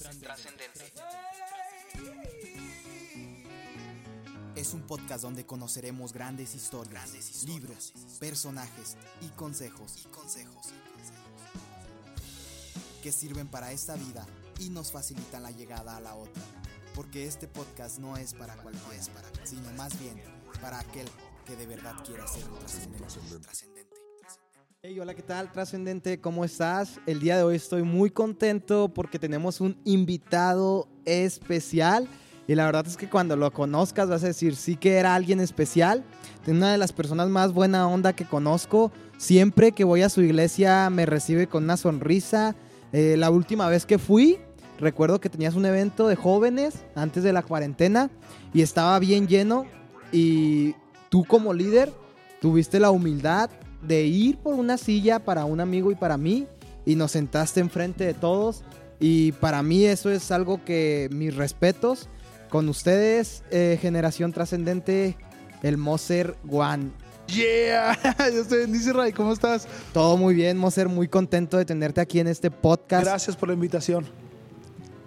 Trascendente. Es un podcast donde conoceremos grandes historias, libros, personajes y consejos, que sirven para esta vida y nos facilitan la llegada a la otra. Porque este podcast no es para cualquiera, sino más bien para aquel que de verdad quiera ser trascendente. Hey, hola, ¿qué tal, trascendente? ¿Cómo estás? El día de hoy estoy muy contento porque tenemos un invitado especial. Y la verdad es que cuando lo conozcas vas a decir, sí que era alguien especial. Es una de las personas más buena onda que conozco. Siempre que voy a su iglesia me recibe con una sonrisa. Eh, la última vez que fui, recuerdo que tenías un evento de jóvenes antes de la cuarentena y estaba bien lleno. Y tú como líder tuviste la humildad de ir por una silla para un amigo y para mí y nos sentaste enfrente de todos. Y para mí eso es algo que mis respetos con ustedes, eh, generación trascendente, el Moser One. Yeah, Dios te bendice, Ray. ¿Cómo estás? Todo muy bien, Moser, muy contento de tenerte aquí en este podcast. Gracias por la invitación.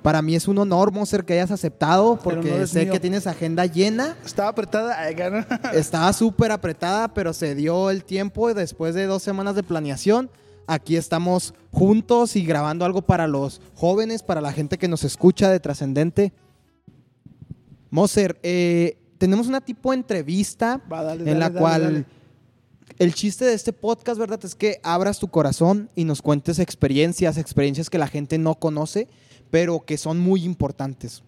Para mí es un honor, Moser, que hayas aceptado, porque sé mío. que tienes agenda llena. Estaba apretada. Estaba súper apretada, pero se dio el tiempo y después de dos semanas de planeación. Aquí estamos juntos y grabando algo para los jóvenes, para la gente que nos escucha de Trascendente. Moser, eh, tenemos una tipo entrevista Va, dale, en dale, la dale, cual el chiste de este podcast, ¿verdad? Es que abras tu corazón y nos cuentes experiencias, experiencias que la gente no conoce, pero que son muy importantes.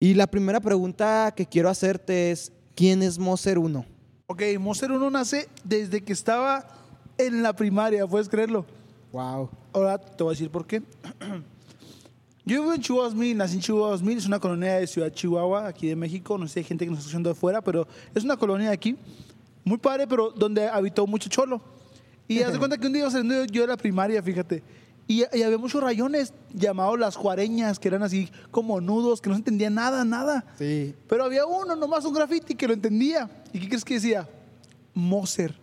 Y la primera pregunta que quiero hacerte es, ¿quién es Moser 1? Ok, Monster 1 nace desde que estaba en la primaria, ¿puedes creerlo? Wow. Ahora te voy a decir por qué. Yo vivo en Chihuahua 2000, nací en Chihuahua 2000, es una colonia de Ciudad Chihuahua, aquí de México. No sé si hay gente que nos está escuchando de fuera, pero es una colonia de aquí, muy padre, pero donde habitó mucho cholo. Y haz de cuenta que un día iba saliendo yo de la primaria, fíjate, y, y había muchos rayones llamados las juareñas, que eran así como nudos, que no se entendía nada, nada. Sí. Pero había uno, nomás un graffiti, que lo entendía. ¿Y qué crees que decía? Moser.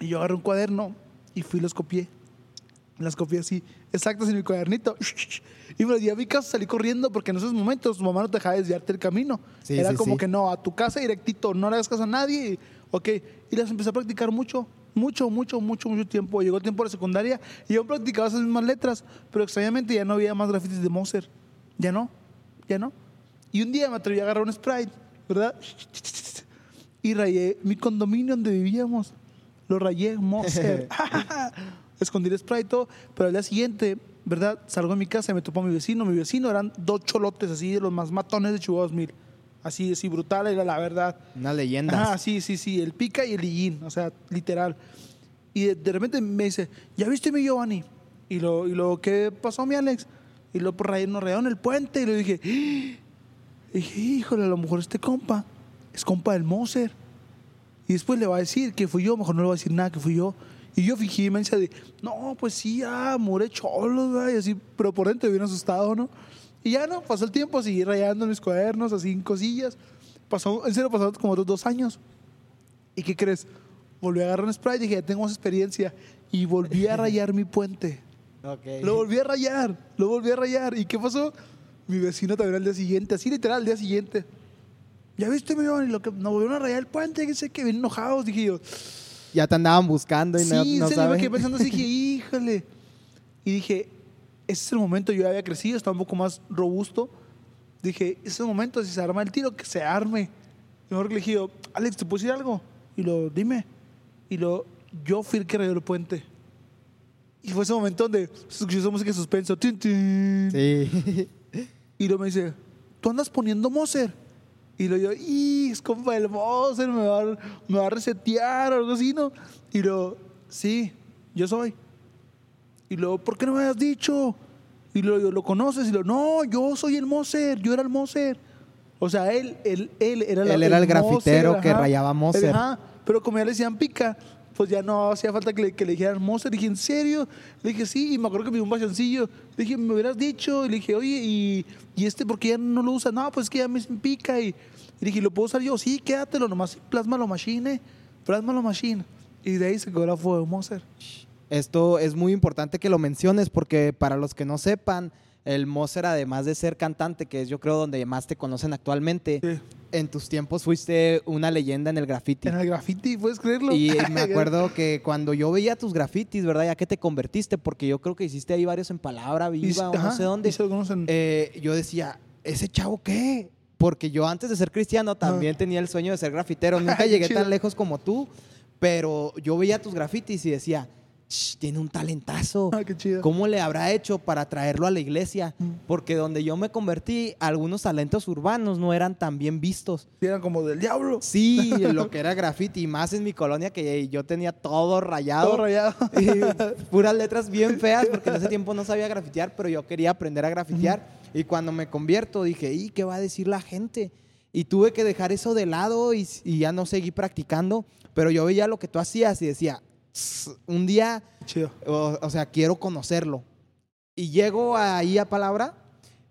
Y yo agarré un cuaderno y fui y los copié. Las copié así, exactas en mi cuadernito. Y me lo llevé a mi casa, salí corriendo porque en esos momentos tu mamá no te dejaba desviarte el camino. Sí, Era sí, como sí. que no, a tu casa directito, no le hagas caso a nadie. Ok, y las empecé a practicar mucho, mucho, mucho, mucho, mucho tiempo. Llegó el tiempo de la secundaria y yo practicaba esas mismas letras, pero extrañamente ya no había más grafitis de Moser. Ya no, ya no. Y un día me atreví a agarrar un Sprite, ¿verdad? Y rayé mi condominio donde vivíamos. Lo rayé, Moser. Escondí el Sprite, y todo, pero al día siguiente, ¿verdad? Salgo de mi casa y me topo a mi vecino. Mi vecino eran dos cholotes así de los más matones de Chihuahua 2000. Así, así brutal era la verdad. Una leyenda. Ah, sí, sí, sí, el pica y el illín, o sea, literal. Y de, de repente me dice, ¿ya viste mi Giovanni? Y lo, y lo, ¿qué pasó, mi Alex? Y lo por ahí nos rayaron el puente y le dije, "¡Ah!". Y dije, híjole, a lo mejor este compa es compa del Moser. Y después le va a decir que fui yo, mejor no le va a decir nada que fui yo. Y yo fingí mensa de, no, pues sí, ah, mure cholos, güey", y así, pero por dentro bien asustado, ¿no? Y ya no, pasó el tiempo, seguí rayando mis cuadernos, así en cosillas. Pasó, en serio, pasaron como otros dos años. ¿Y qué crees? Volví a agarrar un spray y dije, ya tengo más experiencia. Y volví a rayar mi puente. Ok. Lo volví a rayar, lo volví a rayar. ¿Y qué pasó? Mi vecino también al día siguiente, así literal, al día siguiente. ¿Ya viste, mi Giovanni? Lo que nos volvieron a rayar el puente, que sé que bien enojados. Dije yo, Ya te andaban buscando y sí, no, no serio, me quedé pensando así, dije, híjole. Y dije, ese es el momento, yo ya había crecido, estaba un poco más robusto. Dije, ese es el momento, si se arma el tiro, que se arme. Y mejor que le dije, yo, Alex, ¿te puedo decir algo? Y lo, dime. Y lo, yo fui el que rayó el puente. Y fue ese momento donde se escuchó esa música de suspenso. tin, tin. Sí. Y luego me dice, ¿tú andas poniendo Moser? Y luego yo, ¡y! Es compa del Moser, me va, a- me va a resetear o algo así, ¿no? Y luego, sí, yo soy. Y luego, ¿por qué no me habías dicho? Y luego, ¿lo conoces? Y luego, no, yo soy el Moser, yo era el Moser. O sea, él, él, él era, la- Él era el Moser, grafitero que rayaba Moser. Ajá, pero como ya le decían pica, pues ya no hacía falta que le, que le dijeran Moser. Le dije, ¿en serio? Le dije, sí, y me acuerdo que me dio un bachoncillo. Le dije, ¿me hubieras dicho? Y le dije, oye, ¿y, y este por qué ya no lo usa? No, pues es que ya me dicen pica. Y, y le dije, ¿lo puedo usar yo? Sí, quédatelo, nomás plasmalo machine, plasmalo machine. Y de ahí se quedó la fuego de Moser. Esto es muy importante que lo menciones porque para los que no sepan, el Moser, además de ser cantante, que es yo creo donde más te conocen actualmente, Sí. en tus tiempos fuiste una leyenda en el graffiti. En el graffiti, ¿puedes creerlo? Y me acuerdo que cuando yo veía tus grafitis, ¿verdad? Ya que te convertiste, porque yo creo que hiciste ahí varios en Palabra Y- Viva o no sé dónde. se conocen. Eh, yo decía, ¿ese chavo qué? Porque yo antes de ser cristiano también tenía el sueño de ser grafitero. Nunca Ay, llegué chido. tan lejos como tú, pero yo veía tus grafitis y decía, "Sh, tiene un talentazo. Ah, qué chido. ¿Cómo le habrá hecho para traerlo a la iglesia? Mm. Porque donde yo me convertí, algunos talentos urbanos no eran tan bien vistos. Eran como del diablo. Sí, lo que era graffiti, más en mi colonia que yo tenía todo rayado. Todo rayado. Puras letras bien feas porque en ese tiempo no sabía grafitear, pero yo quería aprender a grafitear. Y cuando me convierto dije, ¿y qué va a decir la gente? Y tuve que dejar eso de lado y, y ya no seguí practicando. Pero yo veía lo que tú hacías y decía, "Tss, un día, Chido. o, o sea, quiero conocerlo. Y llego ahí a Palabra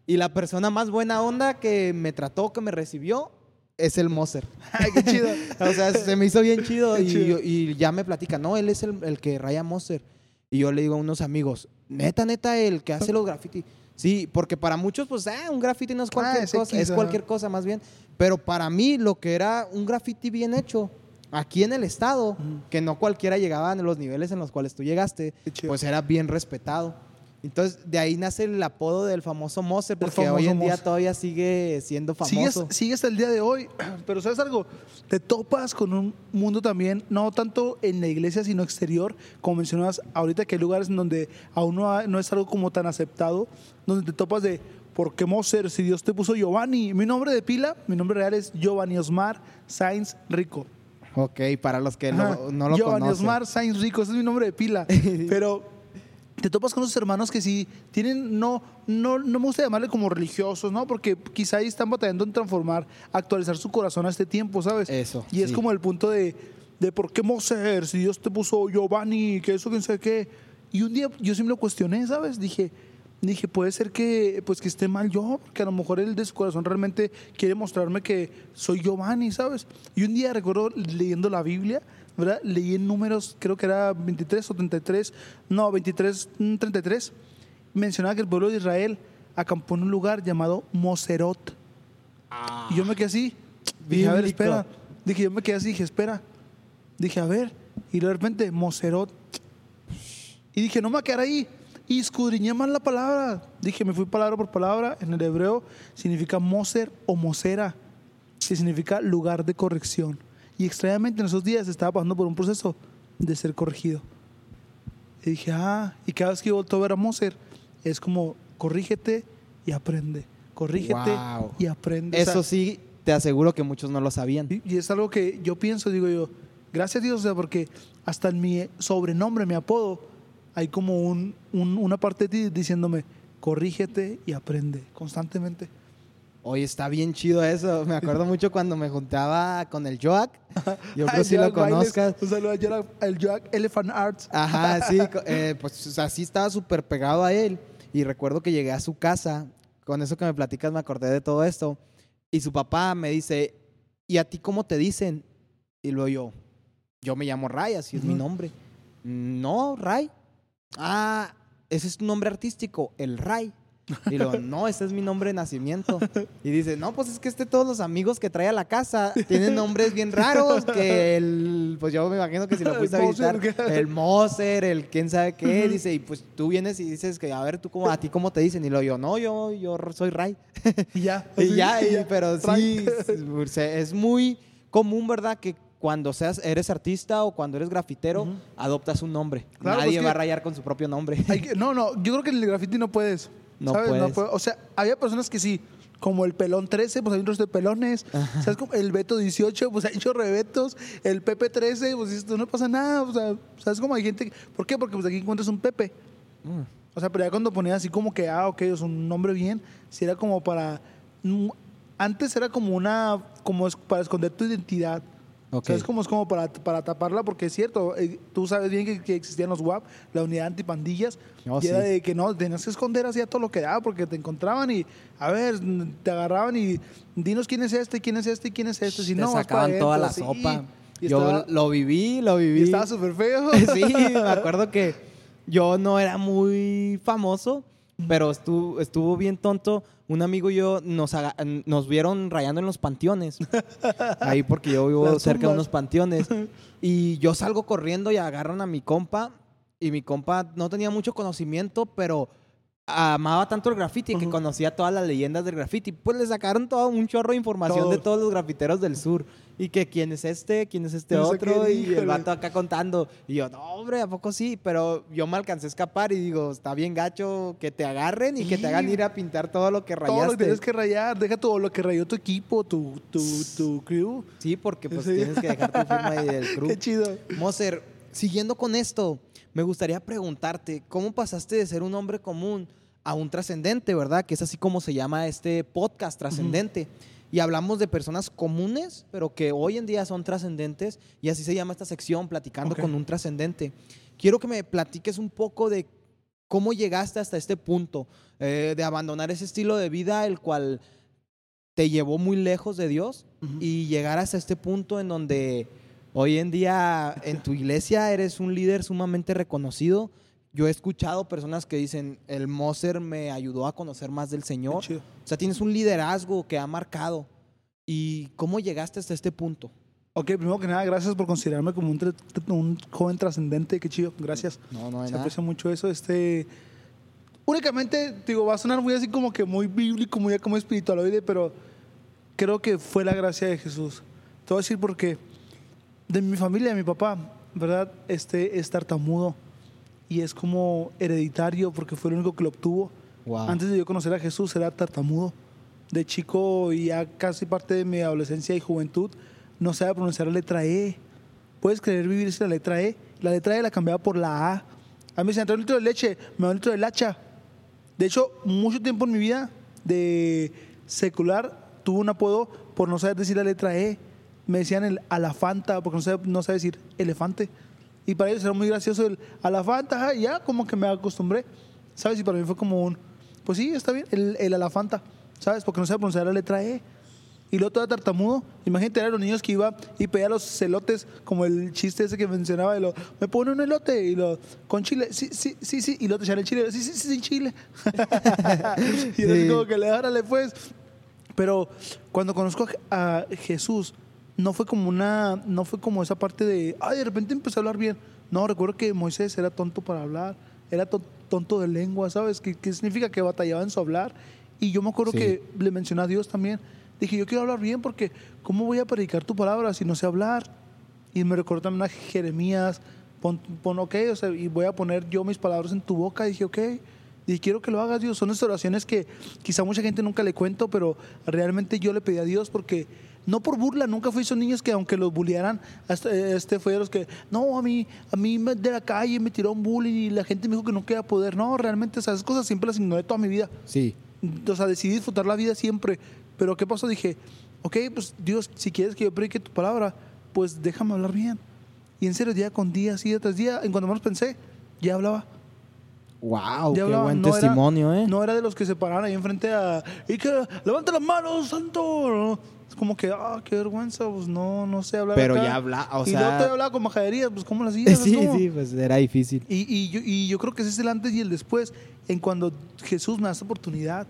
y la persona más buena onda que me trató, que me recibió, es el Moser. Ay, qué chido. O sea, se me hizo bien chido y, chido. y ya me platica, no, él es el, el que raya Monster. Y yo le digo a unos amigos, neta, neta, el que hace los graffiti. Sí, porque para muchos, pues, ah, un graffiti no es cualquier Ah, es cosa, es cualquier cosa más bien. Pero para mí, lo que era un graffiti bien hecho, aquí en el estado, que no cualquiera llegaba a los niveles en los cuales tú llegaste, pues era bien respetado. Entonces, de ahí nace el apodo del famoso Moser, Del porque hoy famoso en día Moser. todavía sigue siendo Sigues, famoso. sigues el día de hoy, pero ¿sabes algo? Te topas con un mundo también, no tanto en la iglesia, sino exterior, como mencionabas ahorita, que hay lugares en donde aún no, no es algo como tan aceptado, donde te topas de, ¿por qué Moser? Si Dios te puso Giovanni. Mi nombre de pila, mi nombre real es Giovanni Osmar Sainz Rico. Ok, para los que lo- no lo Giovanni conocen. Osmar Sainz Rico, ese es mi nombre de pila. Pero te topas con esos hermanos que sí tienen, no, no, no me gusta llamarle como religiosos, ¿no? Porque quizá ahí están batallando en transformar, actualizar su corazón a este tiempo, ¿sabes? Eso, Y es como el punto de, de por qué Moser, si Dios te puso Giovanni, que eso, quién sabe qué. Y un día yo sí me lo cuestioné, ¿sabes? Dije, dije, puede ser que, pues, que esté mal yo, porque a lo mejor él de su corazón realmente quiere mostrarme que soy Giovanni, ¿sabes? Y un día recuerdo leyendo la Biblia, ¿verdad? Leí en números, creo que era 23 o 33, no, 23, mm, 33, mencionaba que el pueblo de Israel acampó en un lugar llamado Moserot. Y yo me quedé así. Dije, a ver, espera. Dije, yo me quedé así, dije, espera. Dije, a ver. Y de repente, Moserot. Y dije, no me voy a quedar ahí. Y escudriñé más la palabra. Dije, me fui palabra por palabra. En el hebreo significa Moser o Mosera, que significa lugar de corrección. Y extrañamente en esos días estaba pasando por un proceso de ser corregido. Y dije, ah, y cada vez que yo volto a ver a Moser, es como, corrígete y aprende. Corrígete Wow. y aprende. O sea, Eso sí, te aseguro que muchos no lo sabían. y y es algo que yo pienso, digo yo, gracias a Dios, o sea, porque hasta en mi sobrenombre, mi apodo, hay como un, un- una parte de ti diciéndome, corrígete y aprende constantemente. Oye, está bien chido eso. Me acuerdo mucho cuando me juntaba con el Joak. Yo creo que sí lo conozcas. Un saludo al Joak Elephant Arts. Ajá, sí, eh, pues o sea, sí estaba súper pegado a él. Y recuerdo que llegué a su casa, con eso que me platicas me acordé de todo esto. Y su papá me dice, ¿y a ti cómo te dicen? Y luego yo, yo me llamo Ray, así es mi Ujú. nombre. No, Ray. Ah, ese es tu nombre artístico, el Ray. Y luego, no, ese es mi nombre de nacimiento. Y dice, no, pues es que este todos los amigos que trae a la casa tienen nombres bien raros, que el, pues yo me imagino que si lo fuiste a visitar, el Moser, el quién sabe qué, dice, y pues tú vienes y dices que, a ver, tú cómo, a ti cómo te dicen, y lo yo, no, yo, yo soy Ray. Y ya. y ya, y- pero sí, es muy común, ¿verdad? Que cuando seas, eres artista o cuando eres grafitero, adoptas un nombre. Claro, Nadie pues va a rayar con su propio nombre. Que- no, no, yo creo que en el graffiti no puedes. No ¿sabes? puedes. puede- o sea, había personas que sí, como el pelón 13, pues hay un resto de pelones. ¿Sabes? Como el Beto 18, pues hay un chorro de Betos. El Pepe 13, pues tú, no pasa nada. O sea, ¿sabes cómo hay gente? ¿Por qué? Porque pues aquí encuentras un Pepe. Mm. O sea, pero ya cuando ponía así como que, ah, ok, es un nombre bien, si era como para. mm, Antes era como una. como para esconder tu identidad. Ok. ¿Sabes cómo es como para, para taparla? Porque es cierto, eh, tú sabes bien que, que existían los WAP, la unidad antipandillas, Oh, y era sí. de que no, tenías que esconder así a todo lo que daba, porque te encontraban y, a ver, te agarraban y dinos quién es este, quién es este, quién es este. Si Te no, vas para sacaban toda la adentro, sí. sopa. Y Yo estaba, lo viví, lo viví. y estaba súper feo. sí, me acuerdo que yo no era muy famoso, Pero estuvo, estuvo bien tonto. Un amigo y yo nos, nos vieron rayando en los panteones. Ahí porque yo vivo cerca de unos panteones. Y yo salgo corriendo y agarran a mi compa. Y mi compa no tenía mucho conocimiento, pero amaba tanto el graffiti que conocía todas las leyendas del graffiti. Pues le sacaron todo un chorro de información Todo. de todos los grafiteros del sur. Y que quién es este, quién es este No sé otro. y el vato acá contando. Y yo, no, hombre, ¿a poco sí? Pero yo me alcancé a escapar y digo, está bien gacho que te agarren y que te hagan ir a pintar todo lo que Todo rayaste. lo que tienes que rayar, deja todo lo que rayó tu equipo, tu, tu, tu crew. Sí, porque pues Sí. tienes que dejar tu firma ahí del crew. Qué chido. Moser, siguiendo con esto, me gustaría preguntarte, ¿cómo pasaste de ser un hombre común a un trascendente, verdad? Que es así como se llama este podcast, trascendente. Y hablamos de personas comunes, pero que hoy en día son trascendentes, y así se llama esta sección, platicando con un trascendente. Quiero que me platiques un poco de cómo llegaste hasta este punto, eh, de abandonar ese estilo de vida, el cual te llevó muy lejos de Dios, y llegar hasta este punto en donde hoy en día en tu iglesia eres un líder sumamente reconocido. Yo he escuchado personas que dicen, el Moser me ayudó a conocer más del Señor. O sea, tienes un liderazgo que ha marcado. ¿Y cómo llegaste hasta este punto? Ok, primero que nada, gracias por considerarme como un, un joven trascendente. Qué chido, gracias. No, no hay Se nada. aprecia mucho eso. Este, únicamente, digo, va a sonar muy así como que muy bíblico, muy como espiritualoide, pero creo que fue la gracia de Jesús. Te voy a decir porque de mi familia, de mi papá, ¿verdad? Este es tartamudo y es como hereditario porque fue el único que lo obtuvo. Wow. Antes de yo conocer a Jesús era tartamudo. De chico y ya casi parte de mi adolescencia y juventud no sabía pronunciar la letra E. ¿Puedes creer vivir sin la letra E? La letra E la cambiaba por la A. A mí me decían, trae un litro de leche, me da un litro de lacha. De hecho, mucho tiempo en mi vida de secular tuve un apodo por no saber decir la letra E. Me decían el alafanta porque no sabía, no sabía decir elefante. Y para ellos era muy gracioso el alafanta, ajá, y ya como que me acostumbré. ¿Sabes? Y para mí fue como un, pues sí, está bien, el, el alafanta. ¿Sabes? Porque no sabía pronunciar la letra E. Y luego todo tartamudo. Imagínate, eran los niños que iba y pedía los celotes, como el chiste ese que mencionaba, y lo, me pone un elote, y lo, con chile, sí, sí, sí, sí, y luego te echan el chile, sí, sí, sí, sin chile. y Sí. como que le árale pues. Pero cuando conozco a a Jesús, no fue como una, no fue como esa parte de, ay, de repente empecé a hablar bien. No, recuerdo que Moisés era tonto para hablar, era to- tonto de lengua, ¿sabes? ¿Qué, qué significa que batallaba en su hablar? Y yo me acuerdo Sí. que le mencioné a Dios también. Dije, yo quiero hablar bien porque ¿cómo voy a predicar tu palabra si no sé hablar? Y me recuerdo también a Jeremías, pon, pon, ok, o sea, y voy a poner yo mis palabras en tu boca. dije, ok, y quiero que lo hagas, Dios. Son estas oraciones que quizá mucha gente nunca le cuento, pero realmente yo le pedí a Dios porque no por burla, nunca fui esos niños que aunque los bullearan, hasta, este fue de los que, no, a mí, a mí de la calle me tiró un bullying y la gente me dijo que no queda poder. No, realmente esas cosas siempre las ignoré toda mi vida. Sí. O sea, decidí disfrutar la vida siempre. Pero ¿qué pasó? Dije, ok, pues Dios, si quieres que yo predique tu palabra, pues déjame hablar bien. Y en serio, día con día, día tras día, en cuando menos pensé, ya hablaba. Wow, qué hablaba. buen No era- testimonio, ¿eh? No era de los que se pararan ahí enfrente a... Y que levanta las manos, santo. No, Es como que, ah, qué vergüenza, pues no, no sé hablar Pero acá. ya habla, o y sea- luego te hablaba con majaderías, pues ¿cómo lo hacías? Sí, ¿Cómo? sí, pues era difícil. Y, y yo, y yo creo que ese es el antes y el después, en cuando Jesús me da esa oportunidad.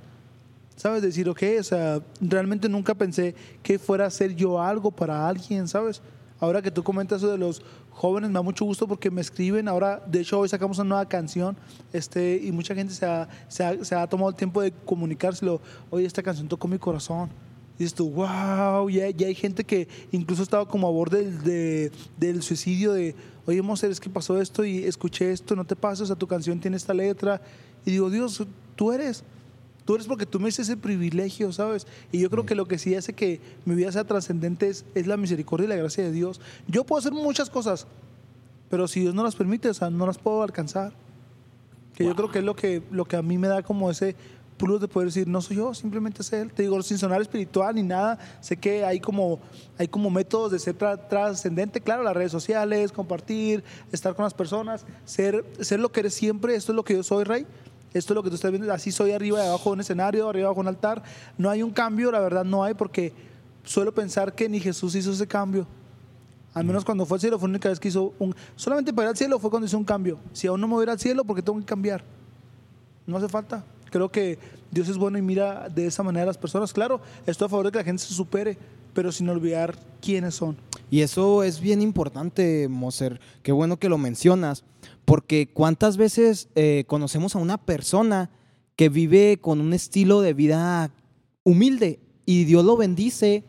¿Sabes? Decir, ok, o sea, realmente nunca pensé que fuera a ser yo algo para alguien, ¿sabes? Ahora que tú comentas eso de los jóvenes, me da mucho gusto porque me escriben. Ahora, de hecho, hoy sacamos una nueva canción este, y mucha gente se ha, se ha- se ha tomado el tiempo de comunicárselo. Oye, esta canción tocó mi corazón. Y dices tú, wow, ya, ya hay gente que incluso estaba como a borde del, de- del suicidio de, oye, Moser, es que pasó esto y escuché esto, no te pases, o sea, tu canción tiene esta letra. Y digo, Dios, tú eres. Tú eres porque tú me dices ese privilegio, ¿sabes? Y yo creo que lo que sí hace que mi vida sea trascendente es, es la misericordia y la gracia de Dios. Yo puedo hacer muchas cosas, pero si Dios no las permite, o sea, no las puedo alcanzar. Que yo creo que es lo que, lo que a mí me da como ese plus de poder decir, no soy yo, simplemente es Él. Te digo, sin sonar espiritual ni nada, sé que hay como, hay como métodos de ser tra- trascendente, claro, las redes sociales, compartir, estar con las personas, ser, ser lo que eres siempre, esto es lo que yo soy, Rey. Esto es lo que tú estás viendo, así soy arriba y abajo de un escenario, arriba y abajo de un altar. No hay un cambio, la verdad no hay, porque suelo pensar que ni Jesús hizo ese cambio. Al menos cuando fue al cielo fue la única vez que hizo un... Solamente para ir al cielo fue cuando hizo un cambio. Si aún no me voy a ir al cielo, porque tengo que cambiar? No hace falta. Creo que Dios es bueno y mira de esa manera a las personas. Claro, estoy a favor de que la gente se supere, pero sin olvidar quiénes son. Y eso es bien importante, Moser. Qué bueno que lo mencionas, porque cuántas veces eh, conocemos a una persona que vive con un estilo de vida humilde y Dios lo bendice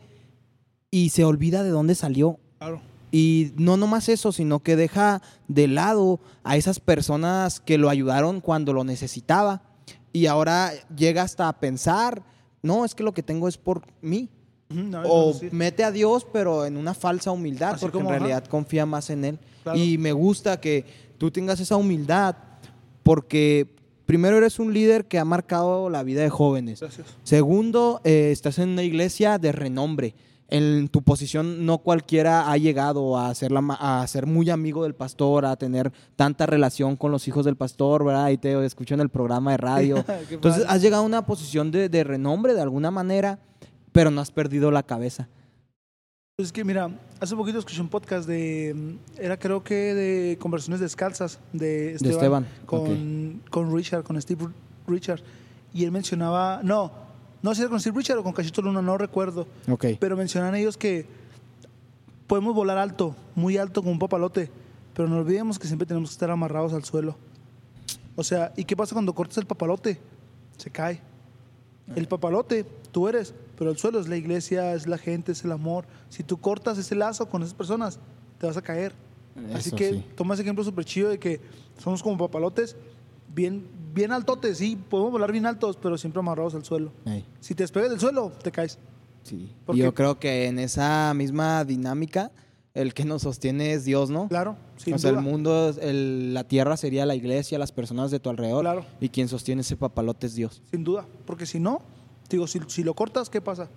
y se olvida de dónde salió. Claro. Y no nomás eso, sino que deja de lado a esas personas que lo ayudaron cuando lo necesitaba. Y ahora llega hasta a pensar, no, es que lo que tengo es por mí. No, O no, sí. mete a Dios, pero en una falsa humildad, Así porque como, en ajá. realidad confía más en Él. Claro. Y me gusta que tú tengas esa humildad, porque primero eres un líder que ha marcado la vida de jóvenes. Gracias. Segundo, eh, estás en una iglesia de renombre. En tu posición no cualquiera ha llegado a ser, la a ser muy amigo del pastor, a tener tanta relación con los hijos del pastor, ¿verdad? Y te escucho en el programa de radio. Entonces has llegado a una posición de, de renombre de alguna manera, pero no has perdido la cabeza. Es que mira, hace poquito escuché un podcast de, era creo que de conversaciones descalzas de Esteban, Esteban, con, con Richard, con Steve Richard, y él mencionaba, no, no sé si era con Steve Richard o con Cachito Luna, no recuerdo, Ok. pero mencionan ellos que podemos volar alto, muy alto como un papalote, pero no olvidemos que siempre tenemos que estar amarrados al suelo. O sea, ¿y qué pasa cuando cortas el papalote? Se cae. El papalote, tú eres, pero el suelo es la iglesia, es la gente, es el amor. Si tú cortas ese lazo con esas personas, te vas a caer. Así que sí. toma ese ejemplo súper chido de que somos como papalotes, bien, bien altotes, sí, podemos volar bien altos, pero siempre amarrados al suelo. Ey, Si te despegas del suelo, te caes. sí. ¿Por Y yo creo que en esa misma dinámica, el que nos sostiene es Dios, ¿no? Claro, sin o sea, duda. el mundo, el- la tierra sería la iglesia, las personas de tu alrededor. Claro. Y quien sostiene ese papalote es Dios. Sin duda, porque si no, digo, si, si lo cortas, ¿qué pasa?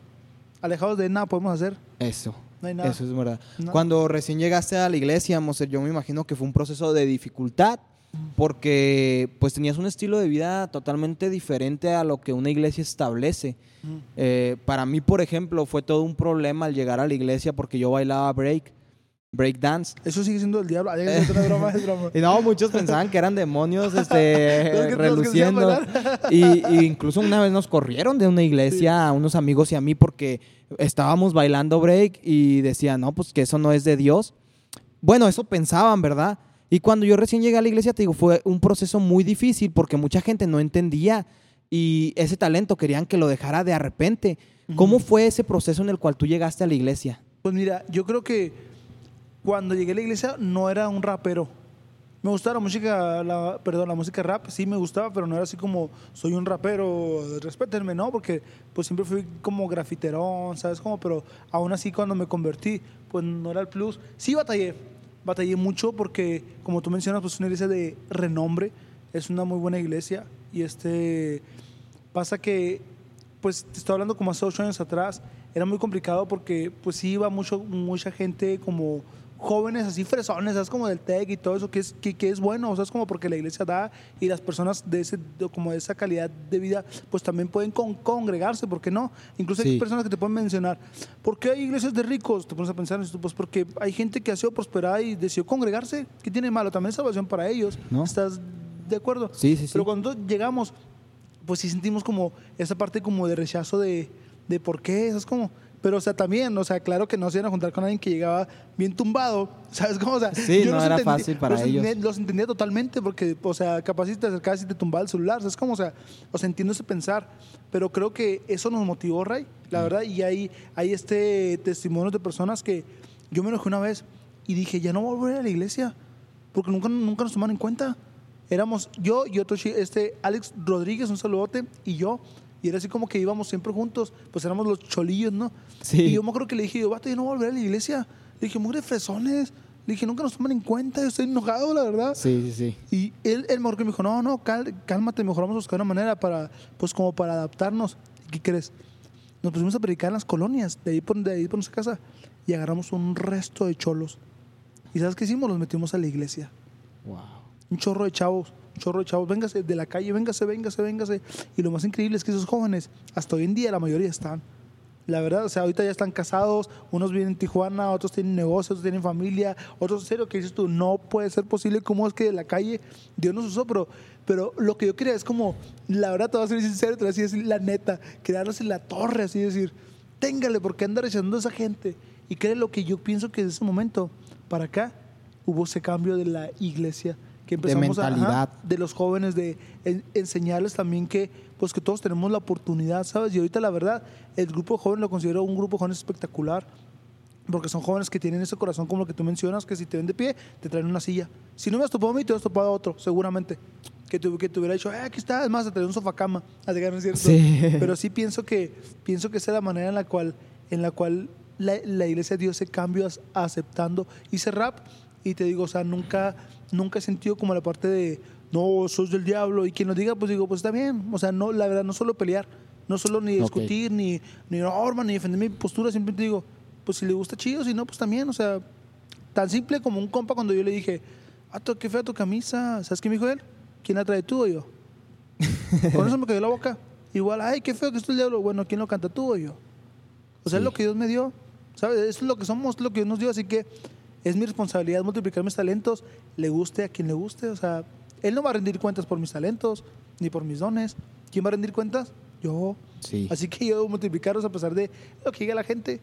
Alejados de nada podemos hacer. Eso. No hay nada. Eso es verdad. Cuando recién llegaste a la iglesia, Moser, yo me imagino que fue un proceso de dificultad porque pues tenías un estilo de vida totalmente diferente a lo que una iglesia establece. Ujú. Eh, para mí, por ejemplo, fue todo un problema al llegar a la iglesia porque yo bailaba break, break dance. Eso sigue siendo el diablo. Broma, broma. Y no, muchos pensaban que eran demonios este, Los que- los que hacían reluciendo. Y, y incluso una vez nos corrieron de una iglesia a unos amigos y a mí porque estábamos bailando break y decían, no, pues que eso no es de Dios. Bueno, eso pensaban, ¿verdad? Y cuando yo recién llegué a la iglesia, te digo, fue un proceso muy difícil porque mucha gente no entendía y ese talento querían que lo dejara de repente. ¿Cómo fue ese proceso en el cual tú llegaste a la iglesia? Pues mira, yo creo que cuando llegué a la iglesia no era un rapero. Me gustaba la música, la, perdón, la música rap, sí me gustaba, pero no era así como soy un rapero, respétenme, ¿no? Porque pues siempre fui como grafiterón, ¿sabes cómo? Pero aún así cuando me convertí, pues no era el plus. Sí batallé, batallé mucho porque como tú mencionas, pues es una iglesia de renombre, es una muy buena iglesia y este pasa que pues te estoy hablando como hace ocho años atrás, era muy complicado porque pues iba mucho, mucha gente como jóvenes así fresones, ¿sabes? Como del TEC y todo eso, que es, que, que es bueno, ¿sabes? Como porque la iglesia da y las personas de, ese, de- como de esa calidad de vida pues también pueden con- congregarse, ¿por qué no? Incluso hay Sí. personas que te pueden mencionar, ¿por qué hay iglesias de ricos? Te pones a pensar pues porque hay gente que ha sido prosperada y decidió congregarse, ¿qué tiene de malo? También es salvación para ellos, ¿No? ¿estás de acuerdo? Sí, sí, sí. Pero cuando llegamos, pues sí sentimos como esa parte como de rechazo de, de por qué, es como... Pero, o sea, también, o sea, claro que no se iban a juntar con alguien que llegaba bien tumbado, ¿sabes cómo? O sea, Sí, yo no era entendí- fácil para los ellos. entendía- los entendía totalmente porque, o sea, capaz si te acercabas y te tumbaba el celular, ¿sabes cómo? O sea, o sea, entiendo ese pensar, pero creo que eso nos motivó, Ray, la verdad, y hay, hay este testimonio de personas que yo me enojé una vez y dije, ya no voy a volver a la iglesia, porque nunca, nunca nos tomaron en cuenta. Éramos yo y otro este Alex Rodríguez, un saludote, y yo. Y era así como que íbamos siempre juntos, pues éramos los cholillos, ¿no? Sí. Y yo me acuerdo que le dije, yo, vato, yo no voy a volver a la iglesia. Le dije, mugre fresones. Le dije, nunca nos toman en cuenta, yo estoy enojado, la verdad. Sí, sí, sí. Y él, él mejor que me dijo, no, no, cal- cálmate, mejor vamos a buscar una manera para, pues como para adaptarnos. ¿Y ¿Qué crees? Nos pusimos a predicar en las colonias, de ahí por, de ahí por nuestra casa, y agarramos un resto de cholos. ¿Y sabes qué hicimos? Los metimos a la iglesia. Wow. Un chorro de chavos, chorro de chavos, véngase de la calle, véngase, véngase, véngase. Y lo más increíble es que esos jóvenes, hasta hoy en día la mayoría están. La verdad, o sea, ahorita ya están casados, unos viven en Tijuana, otros tienen negocios, otros tienen familia, otros, serio, que dices tú, no puede ser posible, ¿cómo es que de la calle Dios nos usó? Pero, pero lo que yo quería es como, la verdad, te voy a ser sincero, te voy a decir la neta, quedarnos en la torre, así decir, téngale, porque anda rechazando a esa gente? Y cree lo que yo pienso que en ese momento, para acá, hubo ese cambio de la iglesia que empezamos a- mentalidad. ajá, de los jóvenes de en- enseñarles también que pues que todos tenemos la oportunidad, ¿sabes? Y ahorita la verdad, el grupo joven lo considero un grupo joven espectacular. Porque son jóvenes que tienen ese corazón como lo que tú mencionas, que si te ven de pie, te traen una silla. Si no me has topado a mí, te has topado a otro, seguramente. Que te, que te hubiera dicho, eh, aquí está, es más, te trae un sofacama. Así que no es cierto. Sí. Pero sí pienso que, pienso que esa es la manera en la cual, en la cual la, la iglesia dio ese cambio aceptando. Hice rap y te digo, o sea, nunca, nunca he sentido como la parte de, no, sos del diablo. Y quien lo diga, pues digo, pues está bien. O sea, no, la verdad, no solo pelear, no solo ni discutir, ni, ni ni defender mi postura. Simplemente digo, pues si le gusta chido, si no, pues también. O sea, tan simple como un compa cuando yo le dije, Ato, qué fea tu camisa. ¿Sabes qué me dijo él? ¿Quién la trae tú o yo? Con eso me cayó la boca. Igual, ay, qué feo que esto el diablo. Bueno, ¿quién lo canta tú o yo? O sea, es lo que Dios me dio. ¿Sabes? Eso es lo que somos, es lo que Dios nos dio. Así que es mi responsabilidad multiplicar mis talentos, le guste a quien le guste. O sea, Él no va a rendir cuentas por mis talentos, ni por mis dones. ¿Quién va a rendir cuentas? Yo. Sí. Así que yo debo multiplicarlos a pesar de lo que diga la gente.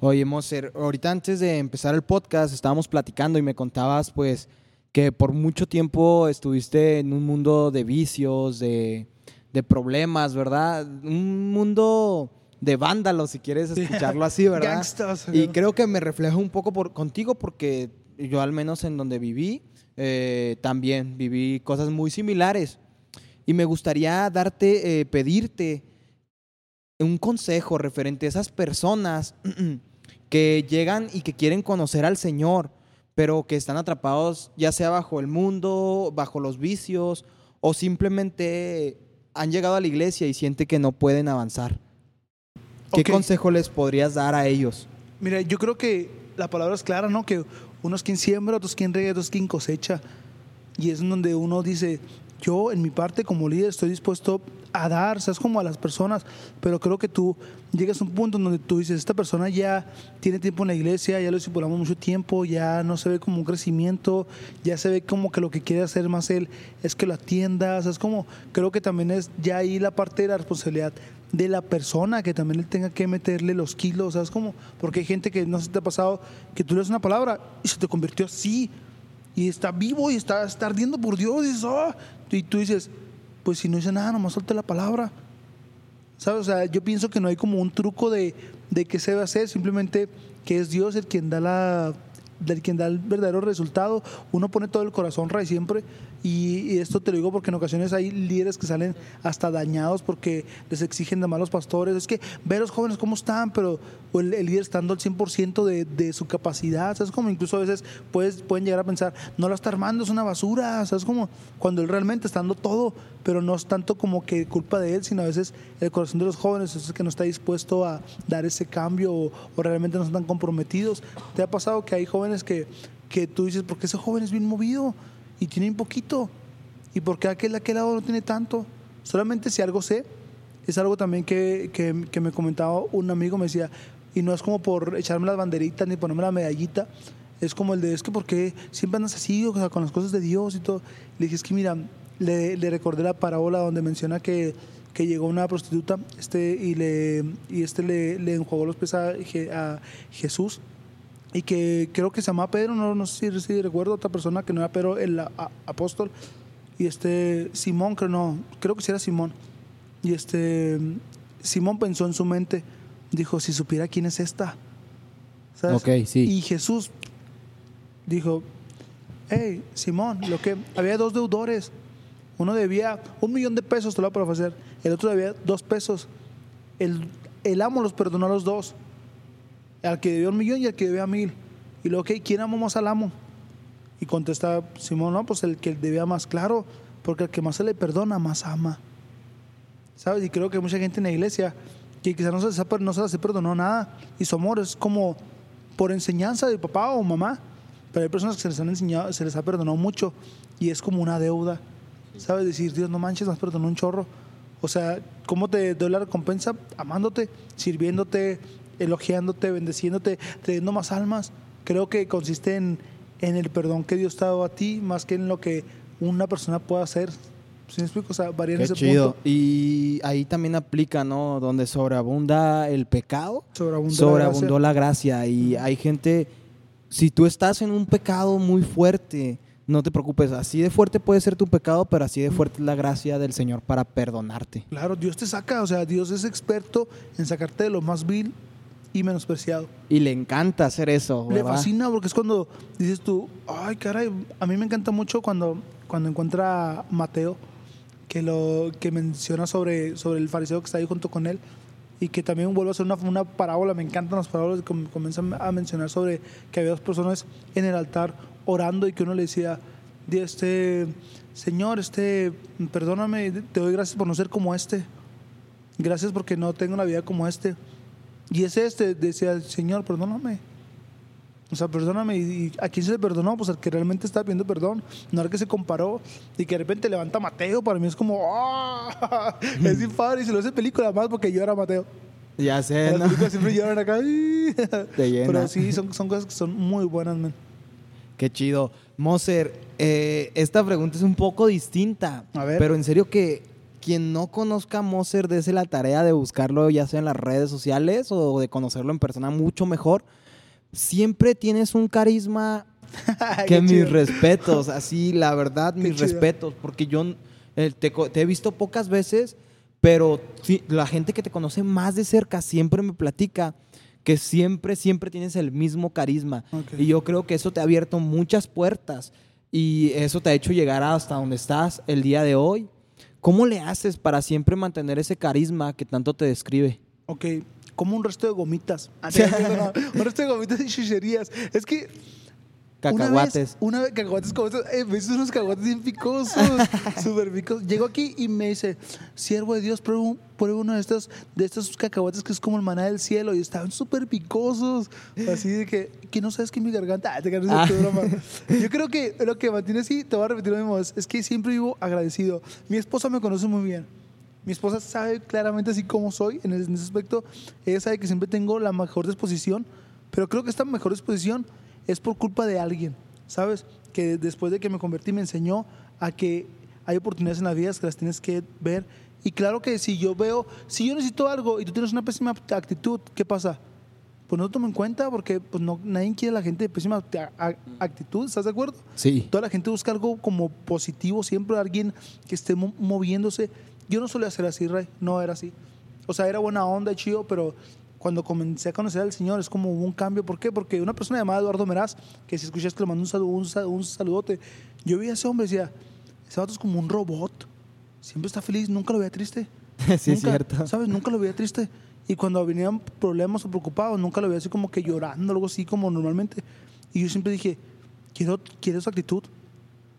Oye, Moser, ahorita antes de empezar el podcast estábamos platicando y me contabas pues que por mucho tiempo estuviste en un mundo de vicios, de, de problemas, ¿verdad? Un mundo de vándalos, si quieres escucharlo así, ¿verdad? Y creo que me refleja un poco por, contigo porque yo al menos en donde viví, eh, también viví cosas muy similares. Y me gustaría darte, eh, pedirte un consejo referente a esas personas que llegan y que quieren conocer al Señor, pero que están atrapados ya sea bajo el mundo, bajo los vicios, o simplemente han llegado a la iglesia y sienten que no pueden avanzar. ¿Qué consejo les podrías dar a ellos? Mira, yo creo que la palabra es clara, ¿no? Que uno es quien siembra, otros quien riega, otros quien cosecha. Y es donde uno dice, yo en mi parte como líder estoy dispuesto a dar, sabes como a las personas, pero creo que tú llegas a un punto donde tú dices, esta persona ya tiene tiempo en la iglesia, ya lo discipulamos mucho tiempo, ya no se ve como un crecimiento, ya se ve como que lo que quiere hacer más él es que lo atienda, es como, creo que también es ya ahí la parte de la responsabilidad de la persona que también le tenga que meterle los kilos, ¿sabes cómo? Porque hay gente que no se te ha pasado que tú le das una palabra y se te convirtió así y está vivo y está, está ardiendo por Dios y, dices, "Ah", y tú dices, pues si no dice nada, nomás suelta la palabra. ¿Sabes? O sea, yo pienso que no hay como un truco de, de qué se debe hacer, simplemente que es Dios el quien da la del quien da el verdadero resultado. Uno pone todo el corazón rey siempre. Y, esto te lo digo porque en ocasiones hay líderes que salen hasta dañados porque les exigen de malos pastores. Es que ve a los jóvenes cómo están, pero el, el líder está dando el 100% de, de su capacidad. ¿Sabes? Como incluso a veces puedes, pueden llegar a pensar, no lo está armando, es una basura. ¿Sabes? Como cuando él realmente está dando todo, pero no es tanto como que culpa de él, sino a veces el corazón de los jóvenes es que no está dispuesto a dar ese cambio o, o realmente no están comprometidos. ¿Te ha pasado que hay jóvenes que, que tú dices, ¿por qué ese joven es bien movido y tiene un poquito? ¿Y por qué aquel aquel lado no tiene tanto? Solamente si algo sé, es algo también que, que, me comentaba un amigo, me decía, y no es como por echarme las banderitas ni ponerme la medallita, es como el de, es que ¿por qué siempre andas así, o con las cosas de Dios y todo? Le dije, es que mira, le, recordé la parábola donde menciona que, que llegó una prostituta este, y, le, y este le, le enjuagó los pies a Jesús y que creo que se llamaba Pedro, no, no sé si, si recuerdo otra persona que no era Pedro, el a- a- apóstol, y este Simón, creo no, creo que sí era Simón, y este Simón pensó en su mente, dijo, si supiera quién es esta, ¿sabes? Ok, sí. Y Jesús dijo, hey, Simón, lo que había dos deudores, uno debía un millón de pesos, te lo voy a ofrecer, el otro debía dos pesos, el, el amo los perdonó a los dos, al que debía un millón y al que debía mil. Y luego, ok, ¿quién amó más al amo? Y contesta Simón, no, pues el que debía más, claro, porque el que más se le perdona, más ama. ¿Sabes? Y creo que hay mucha gente en la iglesia que quizás no se no se perdonó nada. Y su amor es como por enseñanza de papá o mamá. Pero hay personas que se les han enseñado, se les ha perdonado mucho y es como una deuda. ¿Sabes? Decir, Dios, no manches, me has un chorro. O sea, ¿cómo te doy la recompensa? Amándote, sirviéndote, elogiándote, bendeciéndote, trayendo más almas. Creo que consiste en, en el perdón que Dios te ha dado a ti, más que en lo que una persona pueda hacer. ¿Sí me explico? O sea, varía en ese chido. punto. Y ahí también aplica, ¿no? Donde sobreabunda el pecado, Sobreabundó la sobreabundó gracia. la gracia. Y hay gente, si tú estás en un pecado muy fuerte, no te preocupes. Así de fuerte puede ser tu pecado, pero así de fuerte es la gracia del Señor para perdonarte. Claro, Dios te saca, o sea, Dios es experto en sacarte de lo más vil y menospreciado. Y le encanta hacer eso, Le ¿verdad? fascina porque es cuando dices tú, ay, caray, a mí me encanta mucho cuando, cuando encuentra a Mateo, que, lo, que menciona sobre, sobre el fariseo que está ahí junto con él y que también vuelve a hacer una, una parábola, me encantan las parábolas, que comienzan a mencionar sobre que había dos personas en el altar orando y que uno le decía, "Di, este, Señor, este, perdóname, te doy gracias por no ser como este, gracias porque no tengo una vida como este. Y ese este decía, Señor, perdóname. O sea, perdóname. ¿Y a quién se le perdonó? Pues al que realmente está pidiendo perdón. No al que se comparó. Y que de repente levanta a Mateo. Para mí es como, ¡ah! Es bien padre. Y se lo hace película más porque yo era Mateo. Ya sé, Las ¿no? películas siempre lloran acá. Te llena. Pero sí, son, son cosas que son muy buenas, man. Qué chido. Moser, eh, esta pregunta es un poco distinta. A ver. Pero en serio que quien no conozca a Moser, dése la tarea de buscarlo ya sea en las redes sociales o de conocerlo en persona mucho mejor. Siempre tienes un carisma que mis chido. respetos, así, la verdad, Qué mis chido. respetos, porque yo eh, te, te he visto pocas veces, pero sí, la gente que te conoce más de cerca siempre me platica que siempre, siempre tienes el mismo carisma. Ok. Y yo creo que eso te ha abierto muchas puertas y eso te ha hecho llegar hasta donde estás el día de hoy. ¿Cómo le haces para siempre mantener ese carisma que tanto te describe? Ok, como un resto de gomitas. Ah, un resto de gomitas y chucherías. Es que Cacahuates. Una vez, una cacahuates como estos, eh, me hizo unos cacahuates bien picosos, súper picosos. Llego aquí y me dice, siervo de Dios, prueba, un- prueba uno de estos, de estos cacahuates que es como el maná del cielo. Y estaban súper picosos. Así de que, que no sabes que en mi garganta. Ah, te Ah. Yo creo que lo que mantiene así, te voy a repetir lo mismo, es, es que siempre vivo agradecido. Mi esposa me conoce muy bien. Mi esposa sabe claramente así cómo soy en ese aspecto. Ella sabe que siempre tengo la mejor disposición, pero creo que esta mejor disposición es por culpa de alguien, ¿sabes? Que después de que me convertí me enseñó a que hay oportunidades en la vida que las tienes que ver. Y claro que si yo veo, si yo necesito algo y tú tienes una pésima actitud, ¿qué pasa? Pues no tomo en cuenta porque pues no, nadie quiere a la gente de pésima actitud, ¿estás de acuerdo? Sí. Toda la gente busca algo como positivo, siempre alguien que esté mo- moviéndose. Yo no solía hacer así, Ray, no era así. O sea, era buena onda, chido, pero cuando comencé a conocer al Señor es como un cambio. ¿Por qué? Porque una persona llamada Eduardo Meraz, que si escuchas que le mando un, saludo, un, sa- un saludote, yo vi a ese hombre y decía, ese vato es como un robot. Siempre está feliz, nunca lo veía triste. sí, es Nunca, cierto. ¿Sabes? Nunca lo veía triste. Y cuando venían problemas o preocupados, nunca lo veía así como que llorando, algo así como normalmente. Y yo siempre dije, quiero, quiero esa actitud.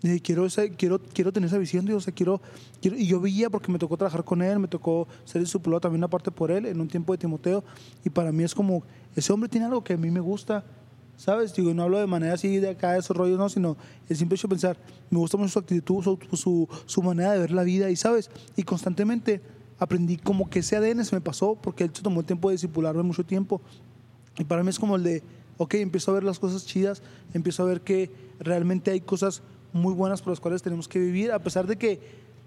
Dije, quiero, quiero, quiero tener esa visión, Dios. O sea, quiero, quiero- y yo veía porque me tocó trabajar con él, me tocó ser discipulado también aparte por él en un tiempo de Timoteo. Y para mí es como, ese hombre tiene algo que a mí me gusta. ¿Sabes? Digo, no hablo de manera así de acá, de esos rollos, no, sino el simple hecho de pensar, me gusta mucho su actitud, su, su, su manera de ver la vida, y ¿sabes? Y constantemente aprendí como que ese ADN se me pasó, porque él se tomó el tiempo de discipularme mucho tiempo. Y para mí es como el de, ok, empiezo a ver las cosas chidas, empiezo a ver que realmente hay cosas muy buenas por las cuales tenemos que vivir, a pesar de que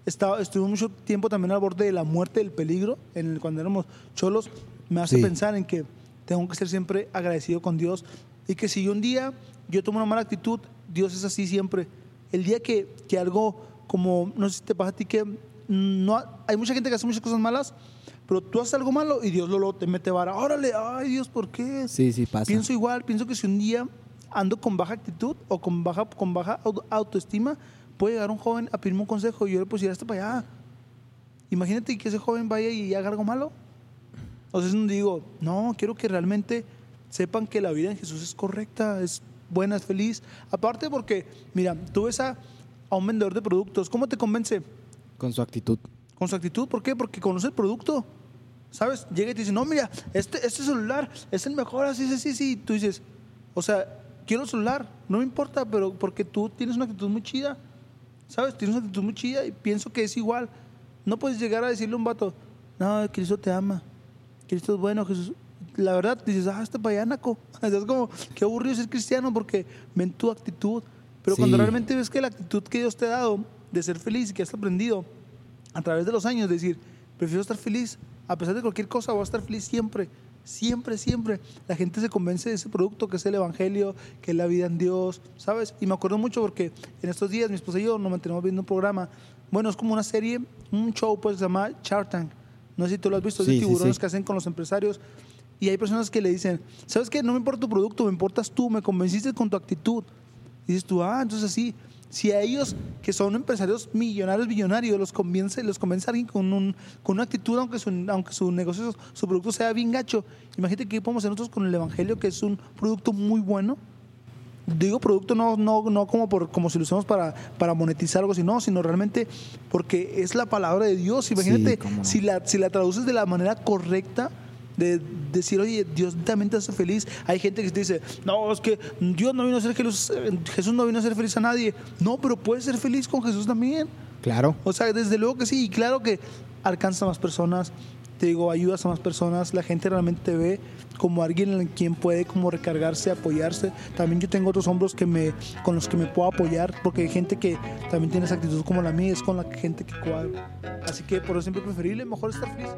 estaba, estuve mucho tiempo también al borde de la muerte, del peligro, en el, cuando éramos cholos, me hace Sí. pensar en que tengo que ser siempre agradecido con Dios y que si un día yo tomo una mala actitud, Dios es así siempre. El día que, que algo como, no sé si te pasa a ti que no, hay mucha gente que hace muchas cosas malas, pero tú haces algo malo y Dios luego te mete vara. Órale, ay Dios, ¿por qué? Sí, sí pasa. Pienso igual, pienso que si un día ando con baja actitud o con baja, con baja au- autoestima, puede llegar un joven a pedirme un consejo y yo le pusiera esto para allá. Imagínate que ese joven vaya y haga algo malo. Entonces no digo, no, quiero que realmente sepan que la vida en Jesús es correcta, es buena, es feliz. Aparte porque, mira, tú ves a, a un vendedor de productos, ¿cómo te convence? Con su actitud. Con su actitud, ¿por qué? Porque conoce el producto. ¿Sabes? Llega y te dice, no, mira, este, este celular es el mejor, así, así, así. Y tú dices, o sea, quiero el celular, no me importa, pero porque tú tienes una actitud muy chida. ¿Sabes? Tienes una actitud muy chida y pienso que es igual. No puedes llegar a decirle a un vato, no, Cristo te ama, Cristo es bueno, Jesús. La verdad, dices, ah, este payanaco. Es como, qué aburrido ser cristiano porque ven tu actitud. Pero cuando Sí. realmente ves que la actitud que Dios te ha dado de ser feliz y que has aprendido a través de los años, decir, prefiero estar feliz, a pesar de cualquier cosa, voy a estar feliz siempre, siempre, siempre. La gente se convence de ese producto que es el Evangelio, que es la vida en Dios, ¿sabes? Y me acuerdo mucho porque en estos días mi esposa y yo nos mantenemos viendo un programa, bueno, es como una serie, un show, pues se llama Shark Tank. No sé si tú lo has visto, es Sí, de sí, tiburones sí. que hacen con los empresarios. Y hay personas que le dicen, ¿sabes qué? No me importa tu producto, me importas tú, me convenciste con tu actitud. Y dices tú, ah, entonces sí. Si a ellos, que son empresarios millonarios, billonarios, los convence, los convence alguien con, un, con una actitud, aunque su, aunque su negocio, su producto sea bien gacho, imagínate qué podemos hacer nosotros con el Evangelio, que es un producto muy bueno. Digo producto no, no, no como, por, como si lo usamos para, para monetizar algo, sino, sino realmente porque es la palabra de Dios. Imagínate cómo no. si, la, si la traduces de la manera correcta, de decir, oye, Dios también te hace feliz. Hay gente que te dice, no, es que Dios no vino a ser Jesús, Jesús no vino a ser feliz a nadie. No, pero puedes ser feliz con Jesús también. Claro. O sea, desde luego que sí, y claro que alcanza a más personas, te digo, ayudas a más personas, la gente realmente te ve como alguien en quien puede como recargarse, apoyarse. También yo tengo otros hombros que me, con los que me puedo apoyar, porque hay gente que también tiene esa actitud como la mía, es con la gente que cuadro. Así que por eso siempre preferible, mejor estar feliz.